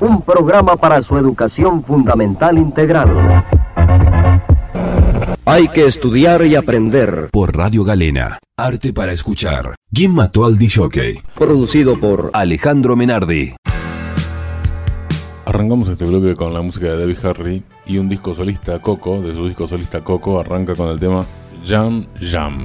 un programa para su educación fundamental integral. Hay que estudiar y aprender. Por Radio Galena. Arte para escuchar. ¿Quién mató al DJ? Producido por Alejandro Menardi. Arrancamos este bloque con la música de Debbie Harry y un disco solista, Coco, de su disco solista Coco, arranca con el tema Jam Jam.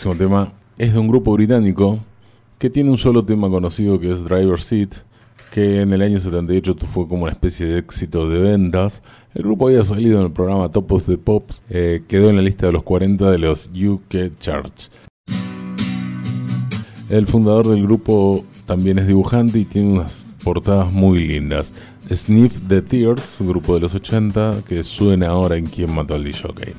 Próximo tema es de un grupo británico que tiene un solo tema conocido que es Driver Seat, que en el año 78 fue como una especie de éxito de ventas. El grupo había salido en el programa Top of the Pops, eh, quedó en la lista de los 40 de los UK Charts. El fundador del grupo también es dibujante y tiene unas portadas muy lindas. Sniff the Tears, grupo de los 80 que suena ahora en Quién mató al DJ.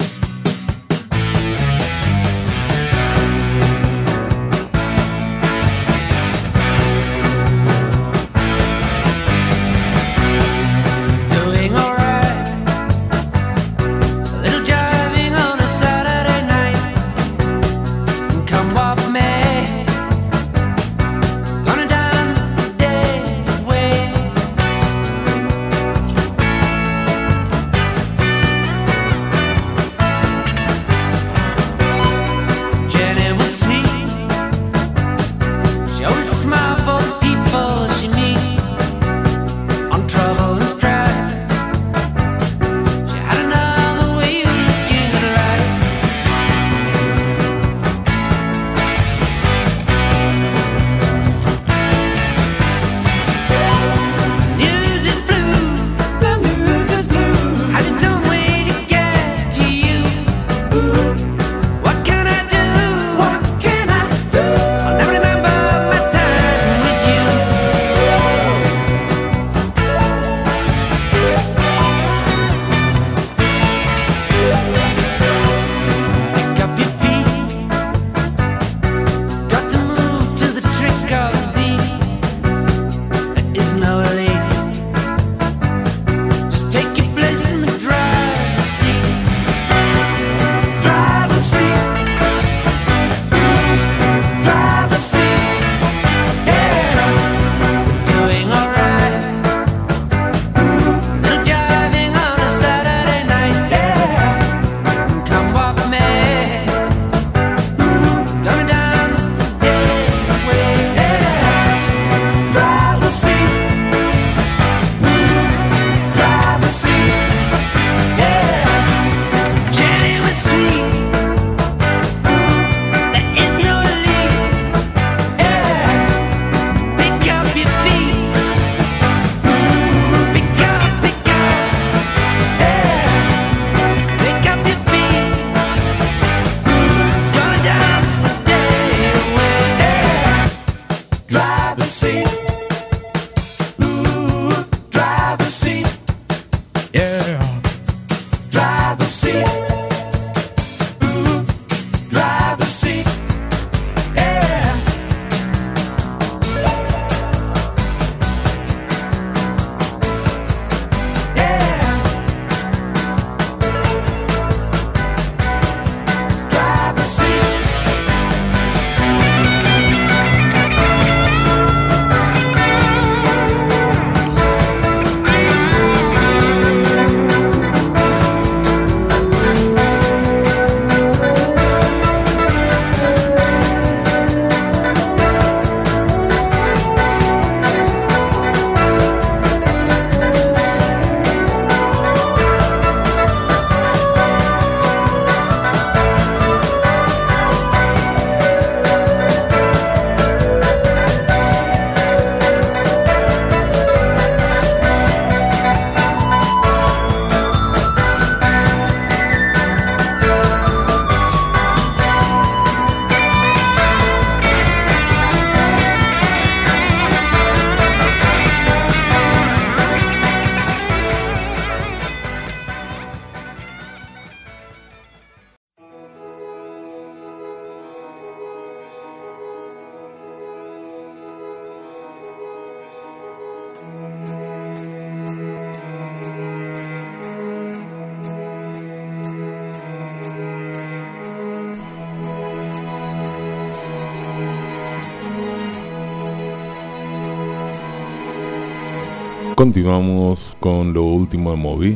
Continuamos con lo último de Moby,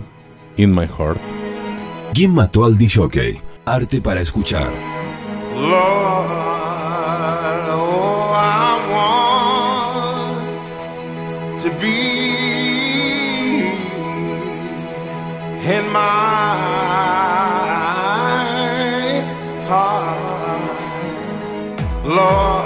In My Heart. ¿Quién mató al DJ? Arte para escuchar. Lord, oh, I want to be in my heart. Lord.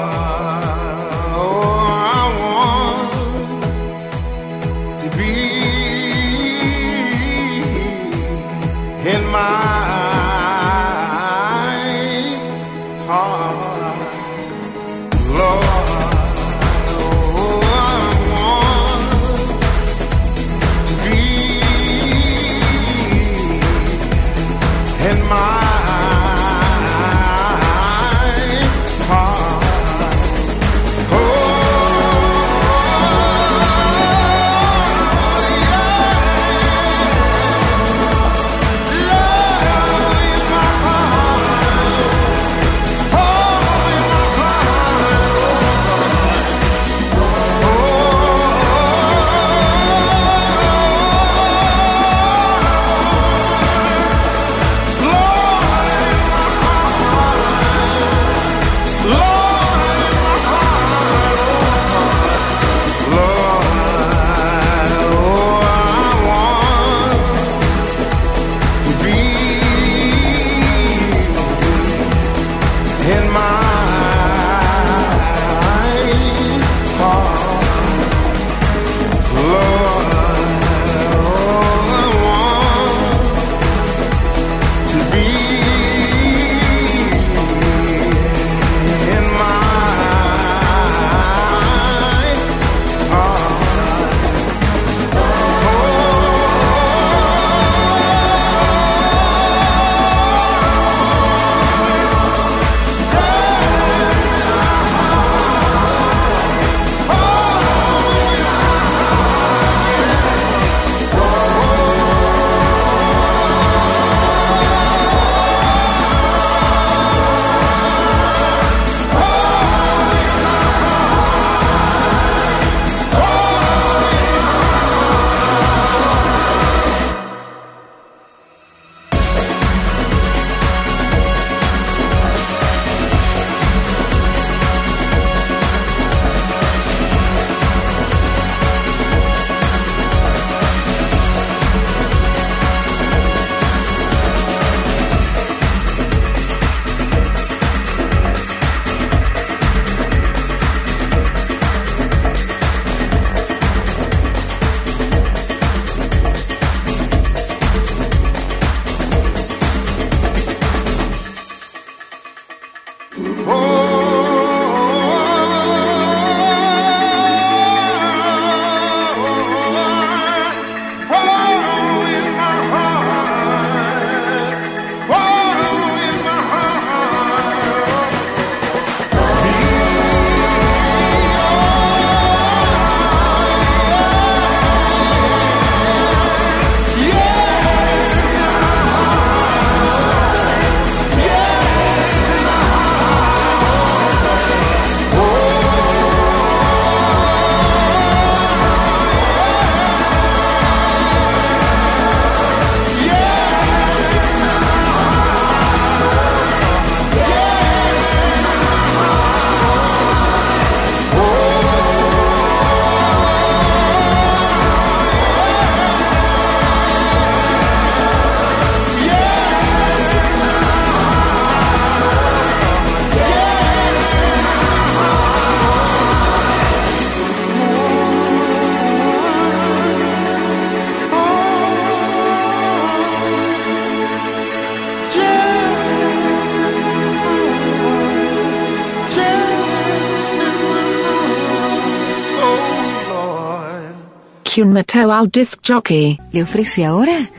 Vacuum Mateo al disc jockey. Le ofrece ahora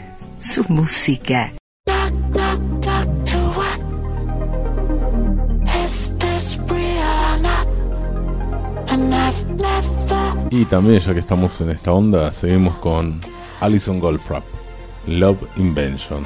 su música. Y también, ya que estamos en esta onda, seguimos con Alison Goldfrapp, Love Invention.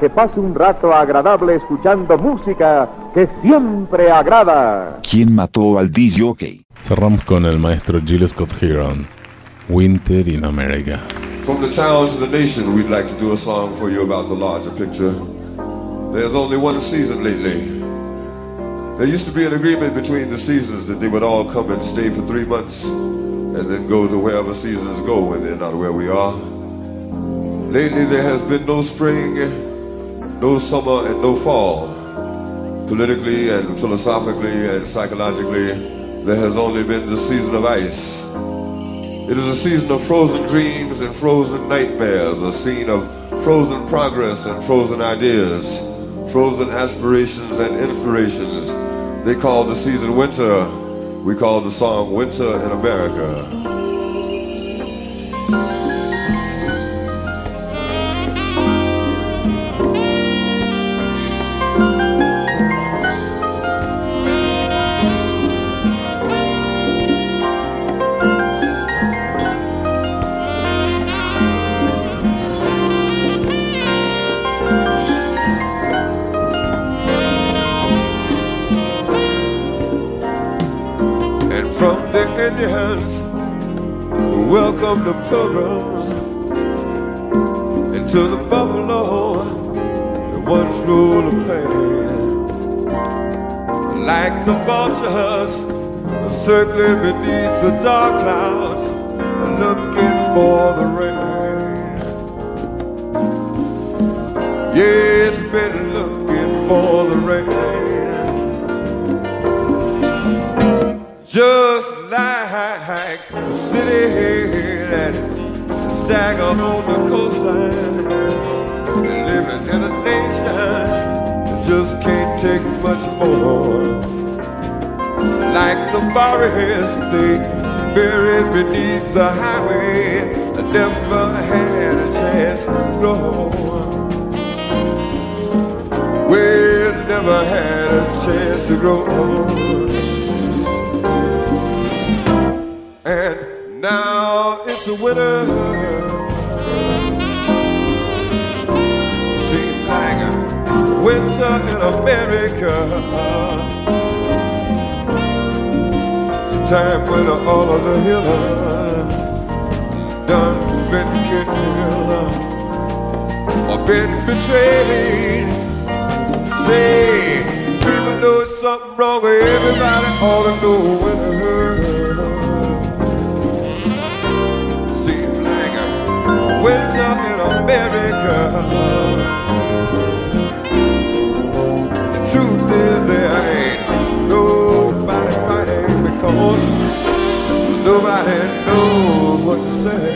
que pase un rato agradable escuchando música que siempre agrada. ¿Quién mató al DJ? Cerramos con el maestro Gil Scott Heron, Winter in America. From the town to the nation, we'd like to do a song for you about the larger picture. There's only one season lately. There used to be an agreement between the seasons that they would all come and stay for three months and then go to wherever seasons go and they're not where we are. Lately there has been no spring no summer and no fall. Politically and philosophically and psychologically, there has only been the season of ice. It is a season of frozen dreams and frozen nightmares, a scene of frozen progress and frozen ideas, frozen aspirations and inspirations. They call the season winter. We call the song Winter in America. The Indians welcomed the pilgrims into the buffalo that once ruled the plain. Like the vultures circling beneath the dark clouds, looking for the rain. Yes, been looking for the rain. Just that stagger on the coastline, living in a nation just can't take much more. Like the forest they buried beneath the highway, I never had a chance to grow. We never had a chance to grow. And a winter. Seems like a winter in America. It's a time when all of the healers done been killed or been betrayed. Say, people know it's something wrong with everybody ought to know when winter in America. The truth is there ain't nobody fighting because nobody knows what to say.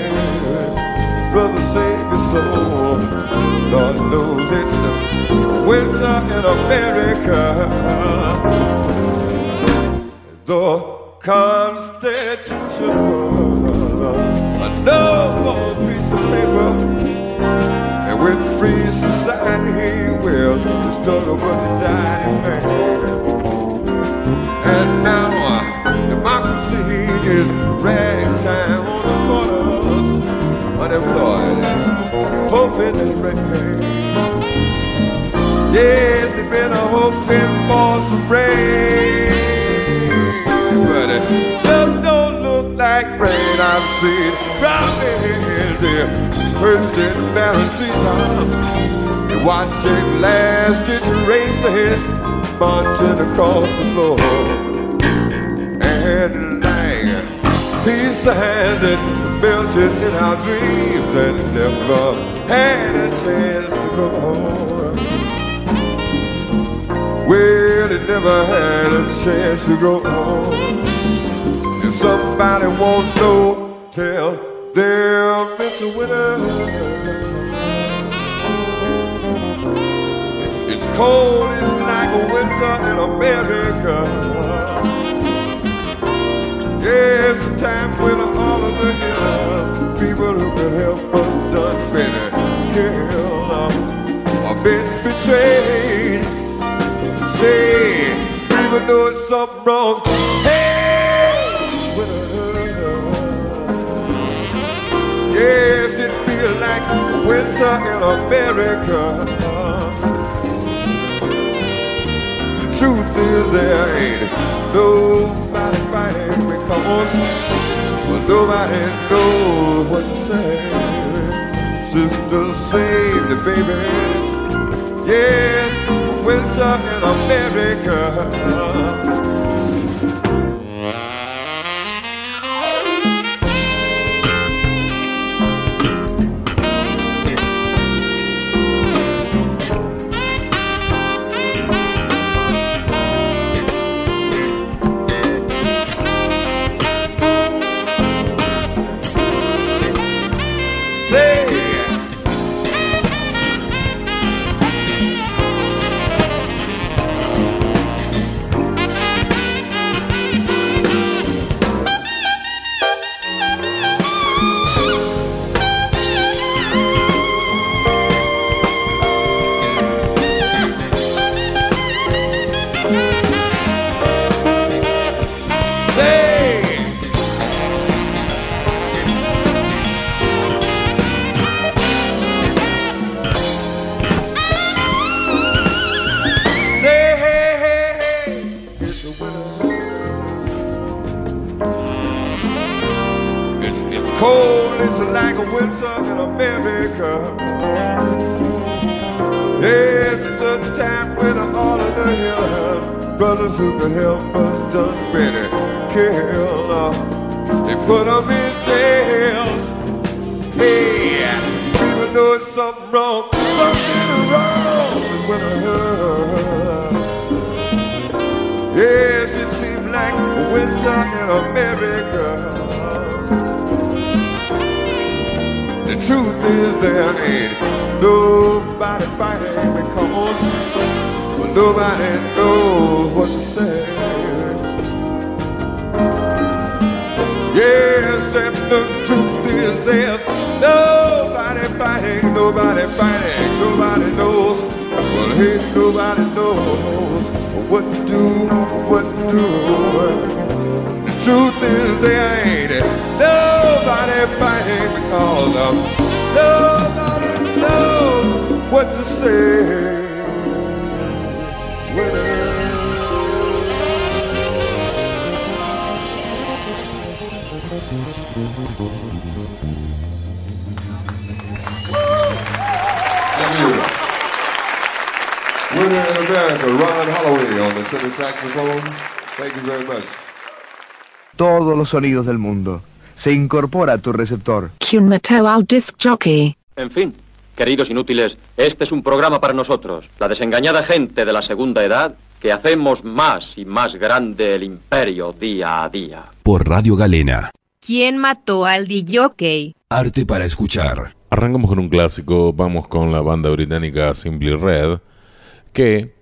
Brother, save your soul. Lord knows it's winter in America. The Constitution, noble piece of paper, and with free society, well, the struggle but the dying man. And now uh, democracy is ragtime on the corners, unemployed, hoping and rain. Yes, it's been a hoping for some rain, but it just don't look like rain. I've seen promises there, first in balance times, and watching last ditch races marching across the floor, and like peace signs that melted in our dreams and never had a chance to grow. Well, it never had a chance to grow old. If somebody won't know, tell them it's a winter. It's, it's cold, it's like a winter in America. Yes, a time when all of the healers, people who could help us done been killed or been betrayed say people doing something wrong. Yes, it feels like winter in America. The truth is there ain't nobody fighting because nobody knows what to say. Sisters save the babies. Yes, winter in America. Winter in America. The truth is there ain't nobody fighting because well, nobody knows what to say. Yes, and the truth is there's nobody fighting, nobody fighting, nobody knows. Well, hey, nobody knows what to do, what to do. Truth is there ain't nobody fighting because of nobody knows what to say. Winter in America, Ron Holloway on the tenor saxophone. Thank you very much. Todos los sonidos del mundo. Se incorpora a tu receptor. Kyun Mateo al disc jockey. En fin, queridos inútiles, este es un programa para nosotros, la desengañada gente de la segunda edad, que hacemos más y más grande el imperio día a día. Por Radio Galena. ¿Quién mató al DJ? Arte para escuchar. Arrancamos con un clásico, vamos con la banda británica Simply Red, que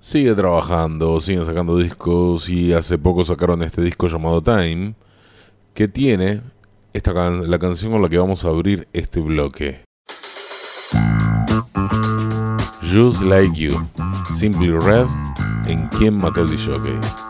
sigue trabajando, siguen sacando discos y hace poco sacaron este disco llamado Time, que tiene esta la canción con la que vamos a abrir este bloque. Just Like You, Simply Red, en Quién mató al DJ.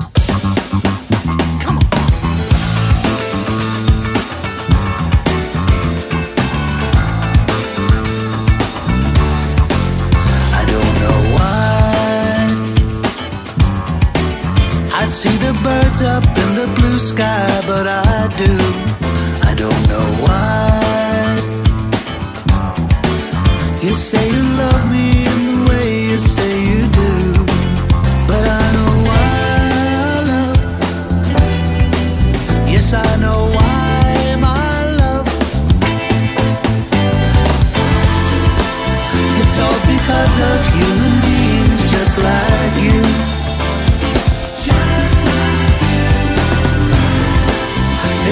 Birds up in the blue sky, but I do. I don't know why. You say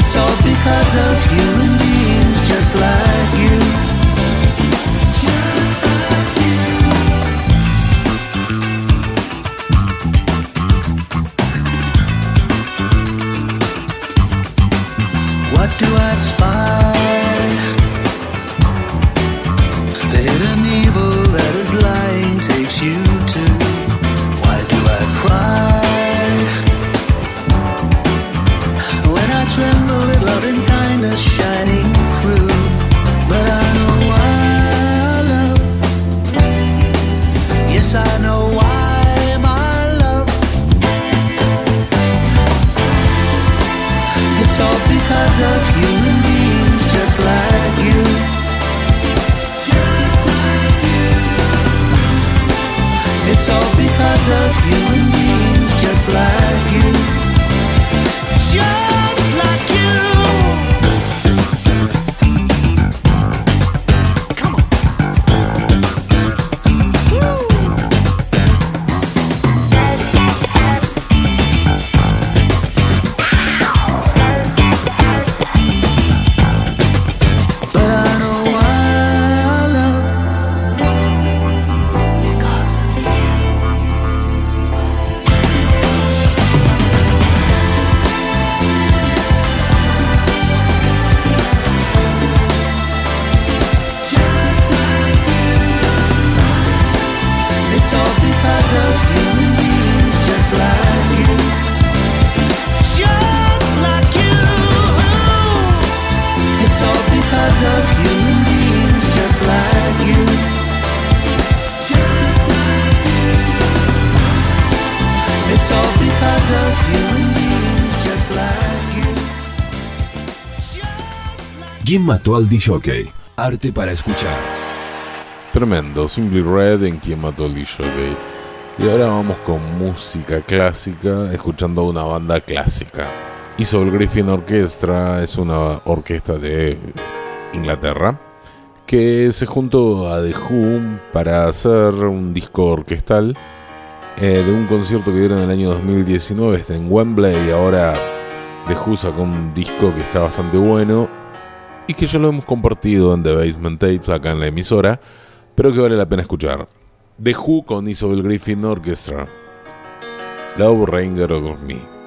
It's all because of human beings just like you. Mató al DJ? Arte para escuchar. Tremendo, Simply Red en quien mató al DJ. Y ahora vamos con música clásica, escuchando una banda clásica. Isabel Griffin Orchestra es una orquesta de Inglaterra que se juntó a The Who para hacer un disco orquestal eh, de un concierto que dieron en el año 2019 está en Wembley y ahora The Who sacó un disco que está bastante bueno y que ya lo hemos compartido en The Basement Tapes acá en la emisora, pero que vale la pena escuchar. The Who con Isabel Griffin Orchestra. Love Ranger of Me.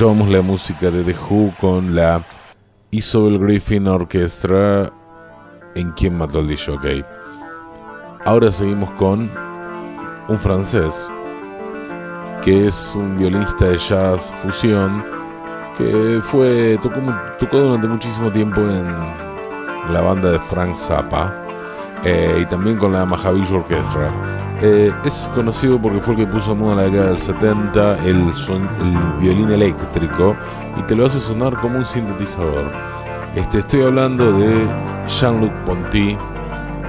Escuchábamos la música de The Who con la Isobel Griffin Orchestra en Quien mató al DJ. Ahora seguimos con un francés que es un violinista de jazz fusión que fue tocó, tocó durante muchísimo tiempo en la banda de Frank Zappa eh, y también con la Mahavishnu Orchestra. Eh, es conocido porque fue el que puso en moda en la década del 70 el, son- el violín eléctrico y te lo hace sonar como un sintetizador. Este, estoy hablando de Jean-Luc Ponty,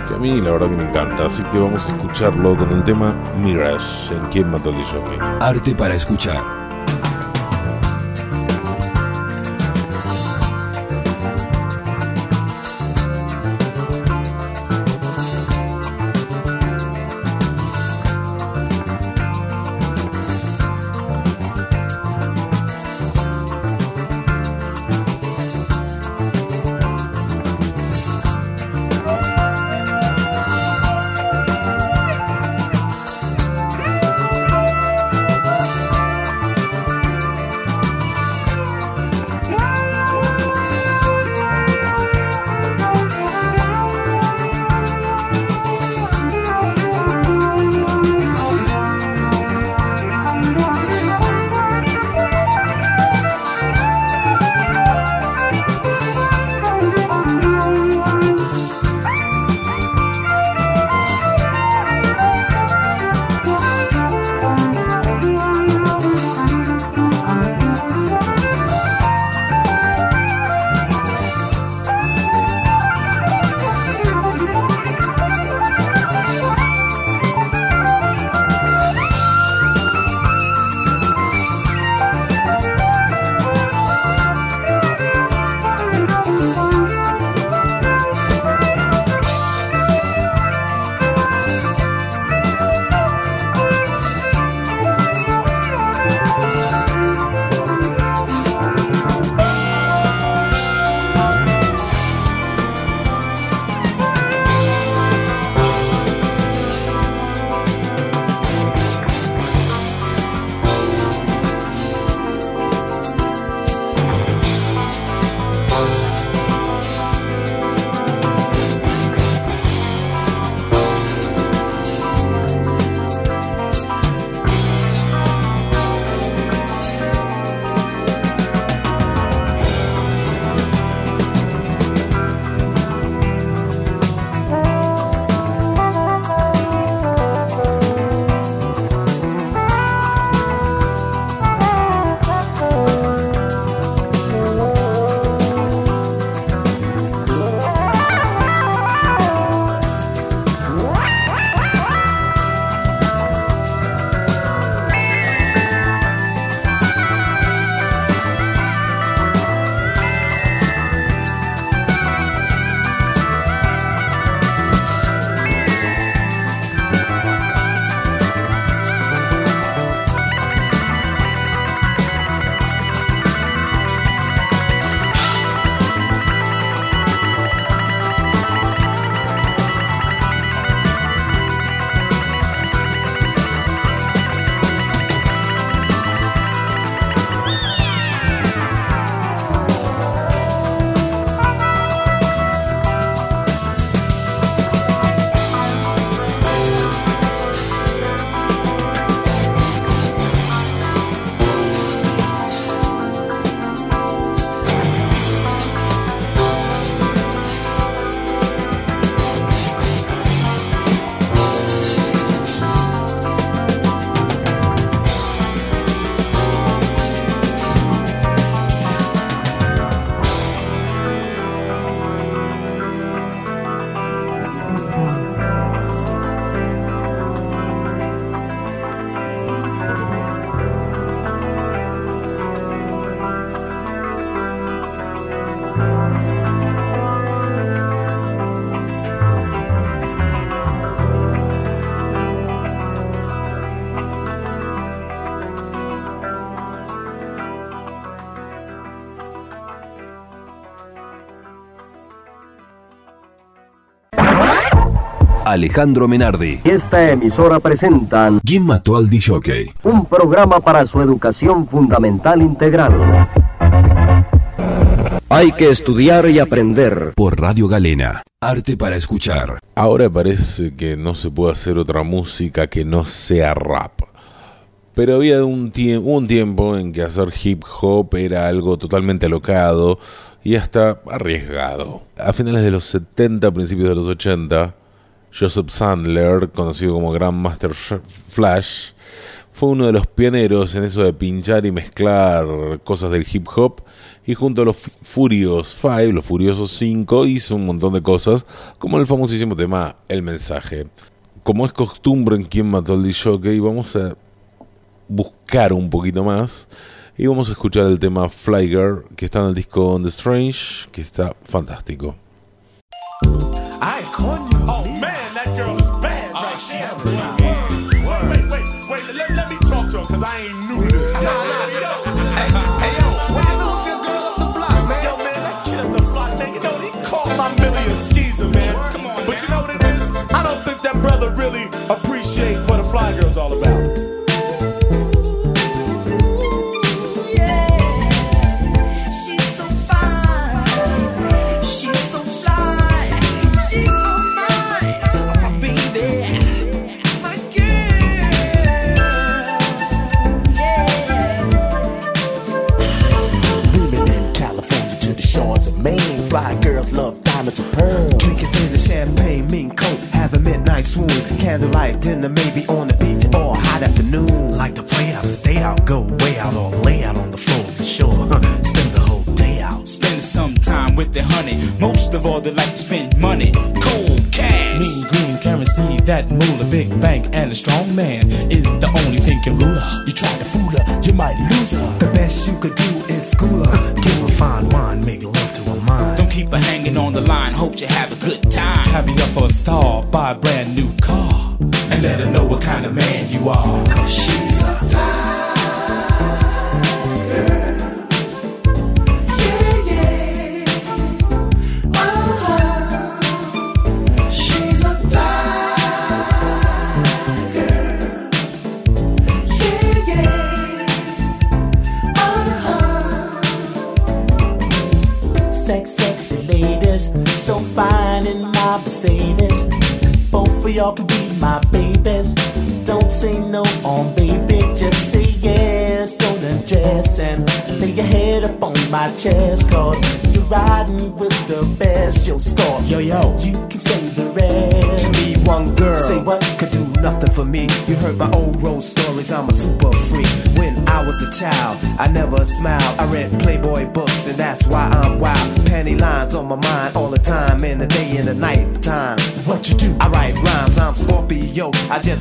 que a mí la verdad que me encanta, así que vamos a escucharlo con el tema Mirage en Quien mató DJ. Arte para escuchar. Alejandro Menardi. Esta emisora presentan ¿Quién mató al DJ? un programa para su educación fundamental integral. Hay que estudiar y aprender. Por Radio Galena. Arte para escuchar. Ahora parece que no se puede hacer otra música que no sea rap. Pero había un, tie- un tiempo en que hacer hip hop era algo totalmente alocado y hasta arriesgado. A finales de los 70, principios de los 80, Joseph Sandler, conocido como Grandmaster Sh- Flash, fue uno de los pioneros en eso de pinchar y mezclar cosas del hip hop y junto a los Fu- Furious 5, los Furiosos 5, hizo un montón de cosas como el famosísimo tema El Mensaje. Como es costumbre en quien mató al DJ, vamos a buscar un poquito más y vamos a escuchar el tema Fly Girl que está en el disco The Strange, que está fantástico. Big bank, and a strong man chest. Cause you're riding with the best. Yo, score. Yo, yo. You can say the rest. To me, one girl Say what? could do nothing for me. You heard my old road stories, I'm a super freak. When I was a child, I never smiled. I read Playboy books, and that's why I'm wild. Panty lines on my mind all the time, in the day and the night time. What you do? I write rhymes, I'm Scorpio. I just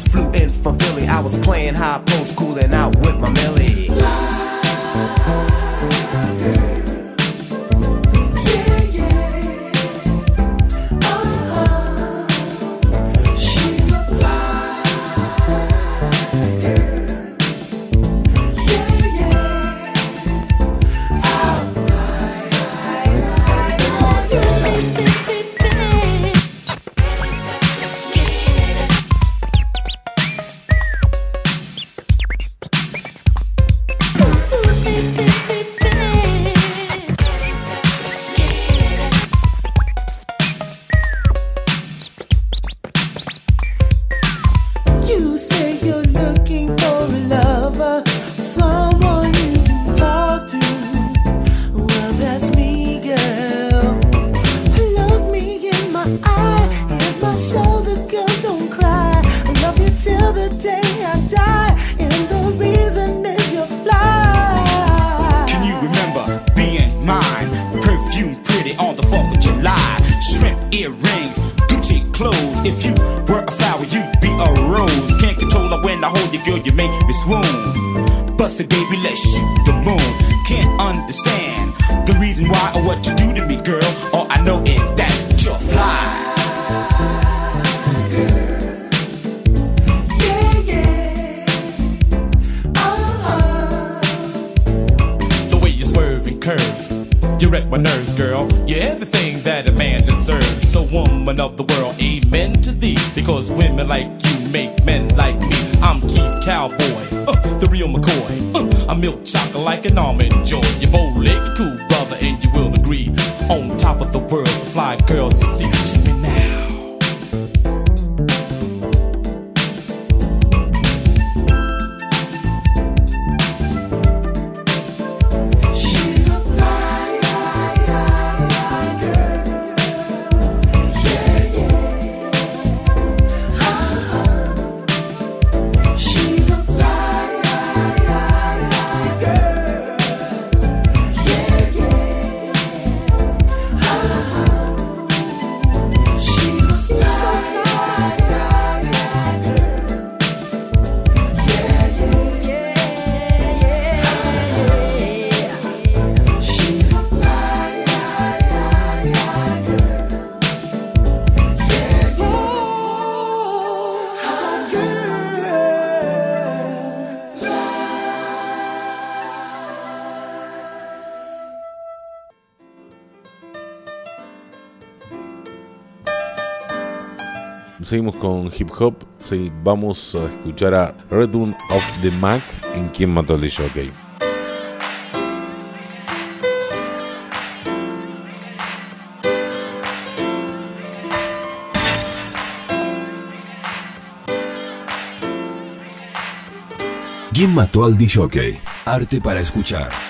hip hop, sí, vamos a escuchar a Return of the Mac en Quién mató al jockey. ¿Quién mató al DJ? Arte para escuchar.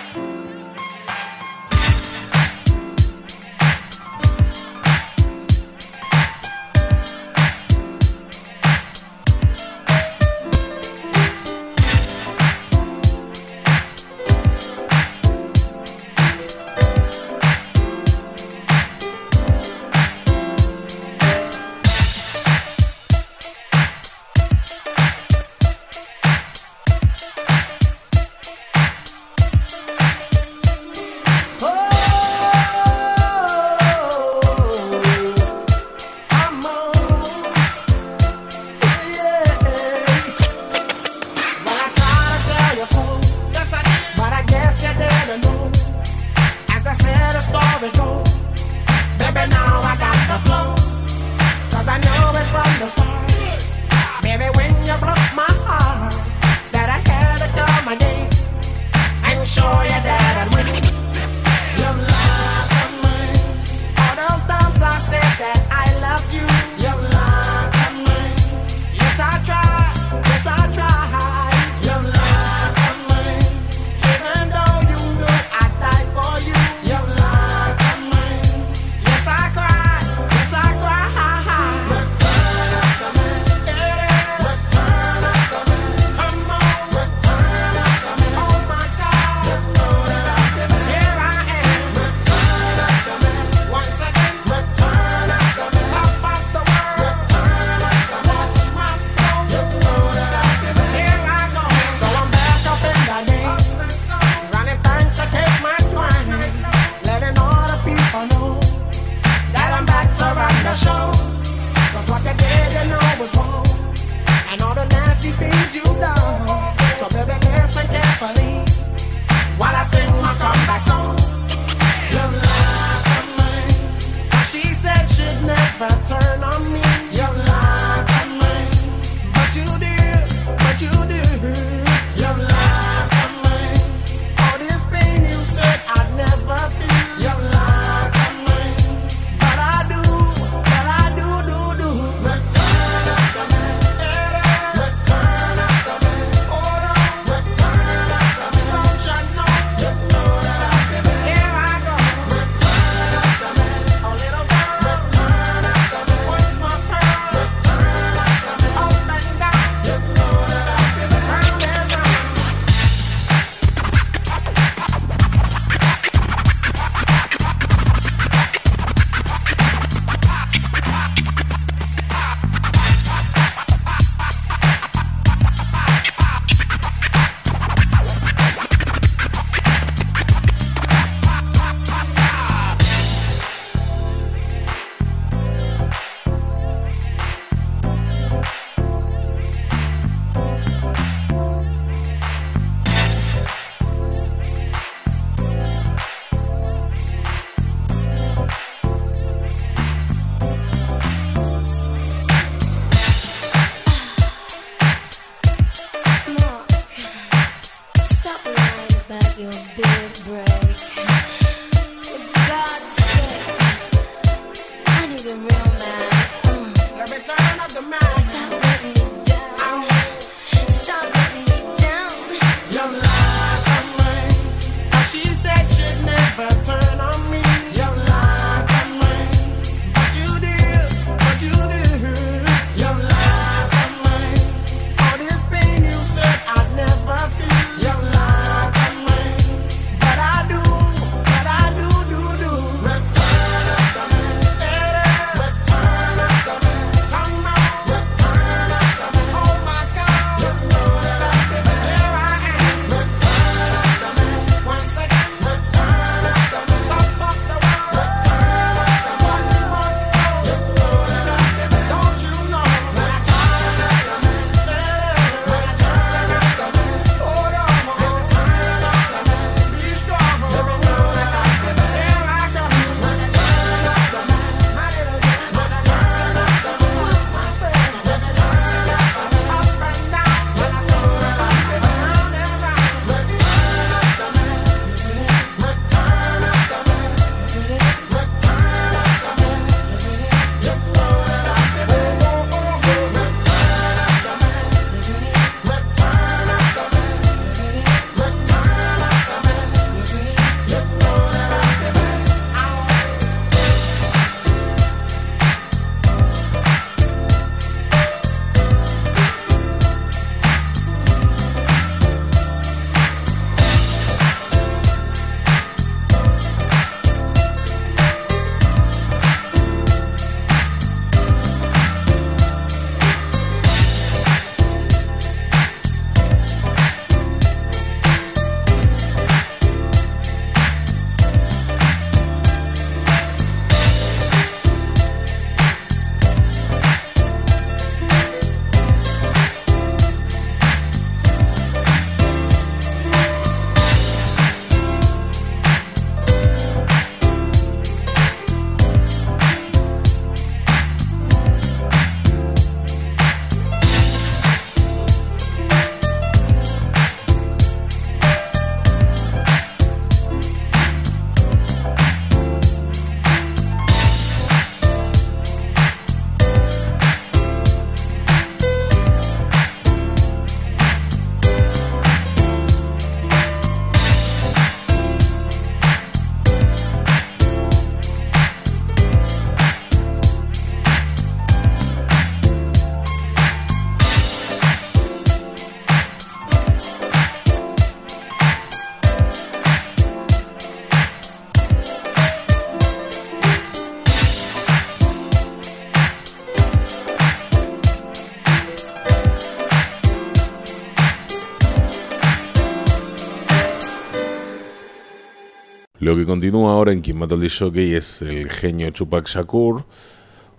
Lo que continúa ahora en Quien Mató al Jockey es el genio Chupac Shakur,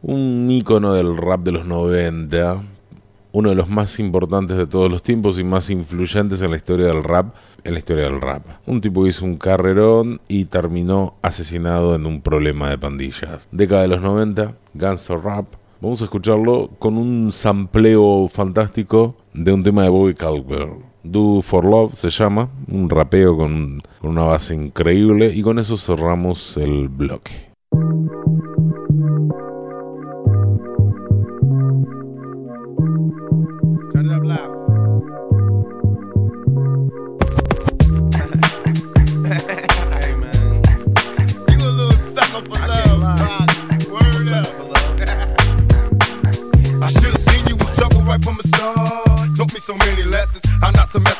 un ícono del rap de los 90, uno de los más importantes de todos los tiempos y más influyentes en la historia del rap, en la historia del rap. Un tipo que hizo un carrerón y terminó asesinado en un problema de pandillas. Década de los 90, Gangster Rap. Vamos a escucharlo con un sampleo fantástico de un tema de Bobby Caldwell. Do for Love se llama, un rapeo con, una base increíble y con eso cerramos el bloque.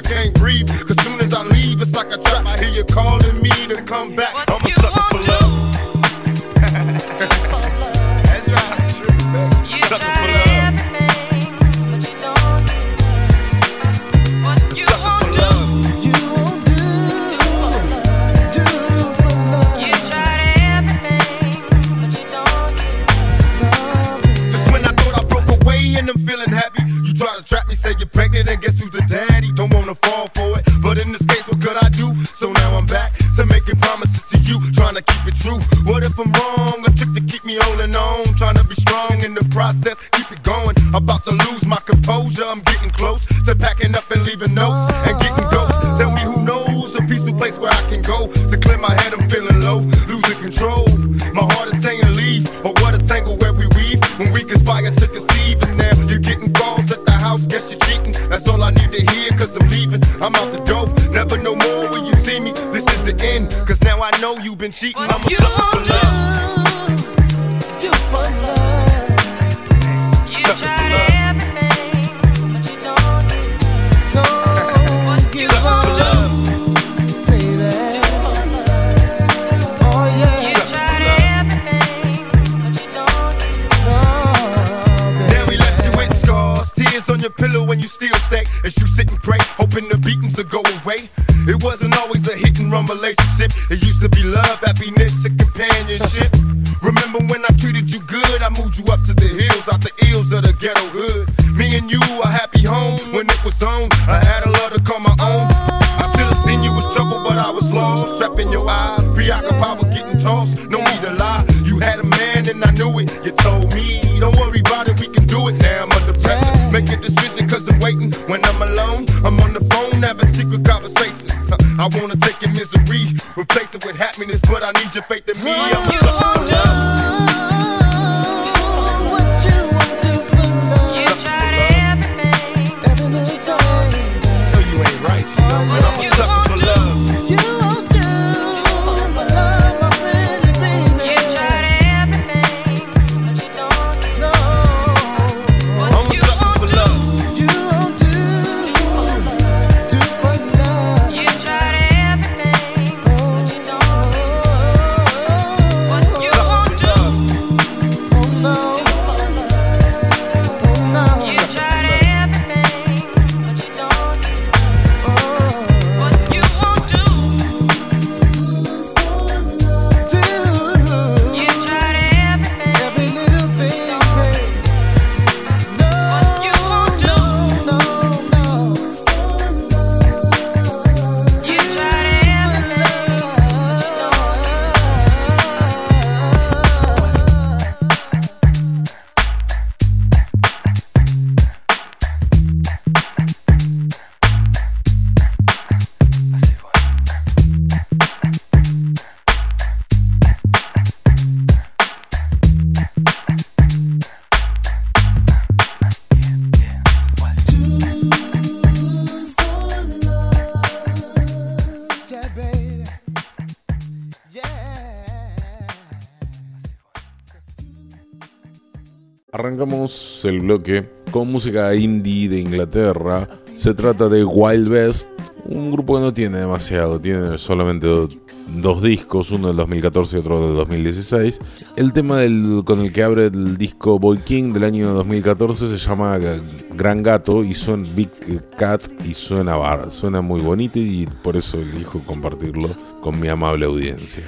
I can't breathe. Cause soon as I leave, it's like a trap. I hear you calling me to come back. el bloque con música indie de Inglaterra. Se trata de Wild West, un grupo que no tiene demasiado, tiene solamente dos, dos discos, uno del 2014 y otro del 2016. El tema del, con el que abre el disco Boy King del año 2014 se llama Gran Gato y suena Big Cat y suena bar, suena muy bonito y por eso elijo compartirlo con mi amable audiencia.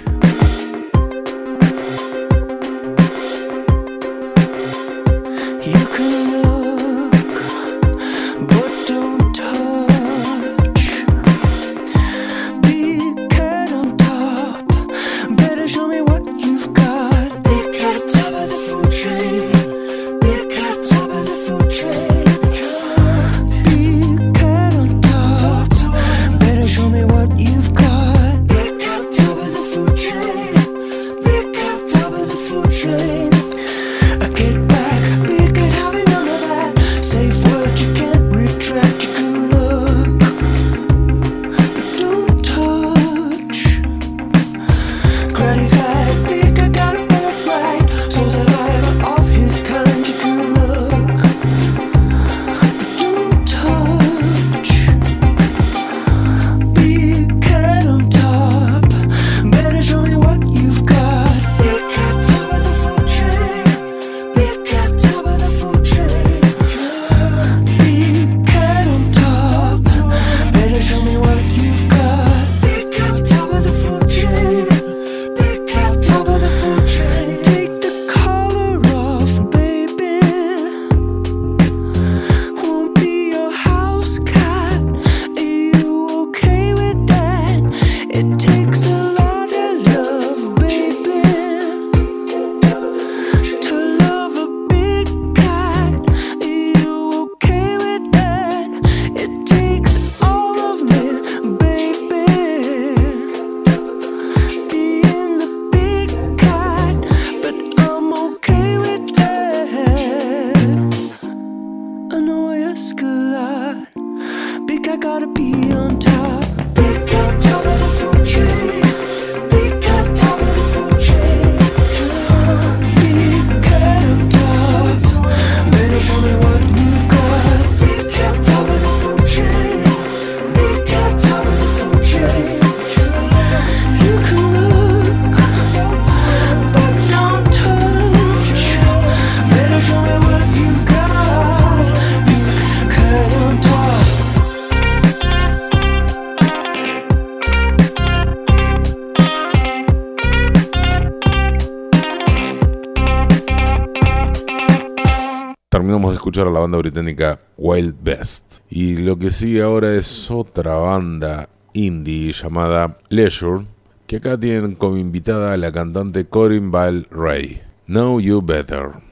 británica Wild Best. Y lo que sigue ahora es otra banda indie llamada Leisure, que acá tienen como invitada a la cantante Corinne Ball Ray. Know You Better.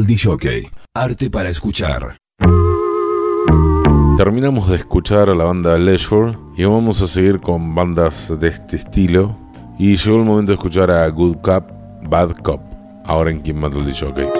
al DJ. Arte para escuchar. Terminamos de escuchar a la banda Leisure y vamos a seguir con bandas de este estilo. Y llegó el momento de escuchar a Good Cup, Bad Cup, ahora en Kim Battle DJ.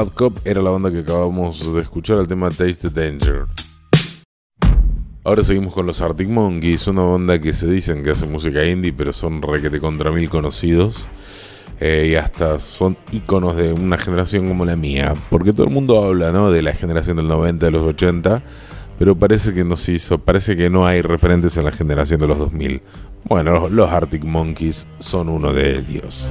Bad Cop era la banda que acabamos de escuchar, el tema Taste the Danger. Ahora seguimos con los Arctic Monkeys, una banda que se dicen que hace música indie, pero son requete contra mil conocidos. Eh, y hasta son iconos de una generación como la mía. Porque todo el mundo habla, ¿no? De la generación del 90, de los 80. Pero parece que no se hizo, parece que no hay referentes en la generación de los 2000. Bueno, los Arctic Monkeys son uno de ellos.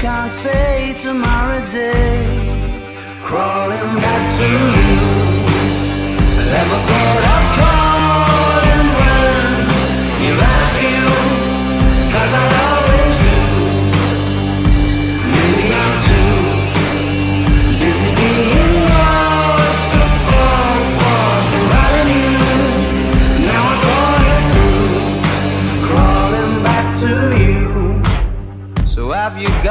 Can't say tomorrow day. Crawling back to you. Never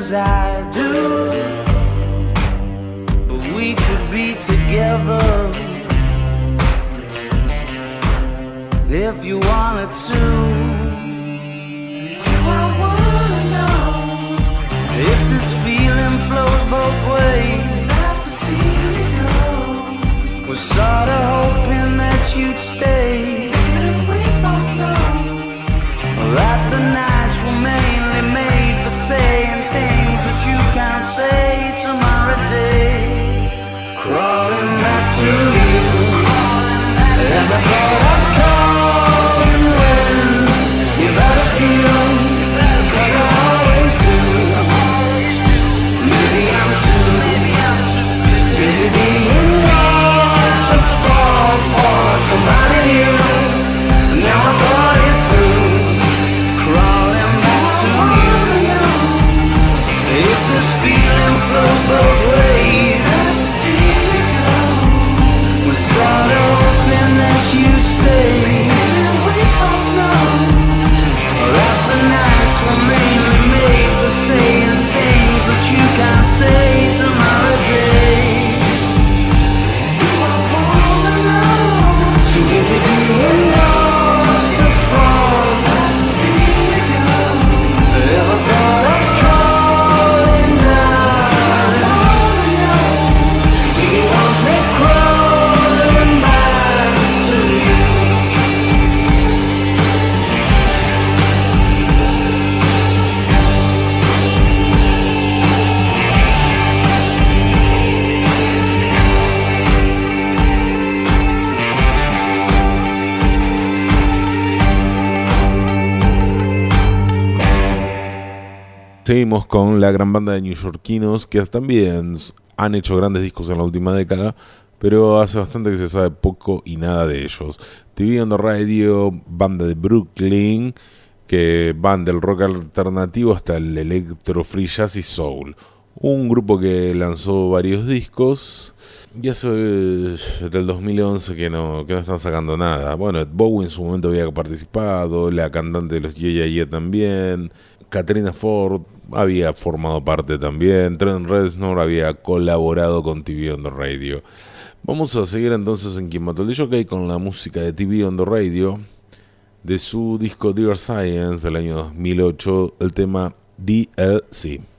as I do but we could be together if you wanted to. Do I wanna know if this feeling flows both ways? To see you go. Was sorta hoping that you'd stay. Seguimos con la gran banda de neoyorquinos que también han hecho grandes discos en la última década, pero hace bastante que se sabe poco y nada de ellos. TV on the Radio, banda de Brooklyn, que van del rock alternativo hasta el electro, free jazz y soul. Un grupo que lanzó varios discos y hace del 2011 que no, que no están sacando nada. Bueno, Ed Bowie en su momento había participado, la cantante de los Yeah Yeah Yeah también, Katrina Ford había formado parte también, Trent Reznor había colaborado con TV on the Radio. Vamos a seguir entonces en el Jockey con la música de TV on the Radio de su disco Dear Science del año 2008, el tema DLC.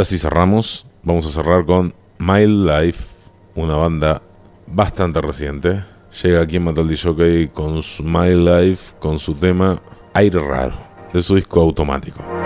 Ahora sí cerramos. Vamos a cerrar con My Life, una banda bastante reciente. Llega aquí en Mataldi Jockey con su My Life, con su tema Aire Raro, de su disco automático.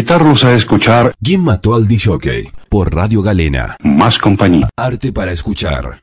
Invitarlos a escuchar ¿Quién mató al DJ? Por Radio Galena. Más Compañía. Arte para escuchar.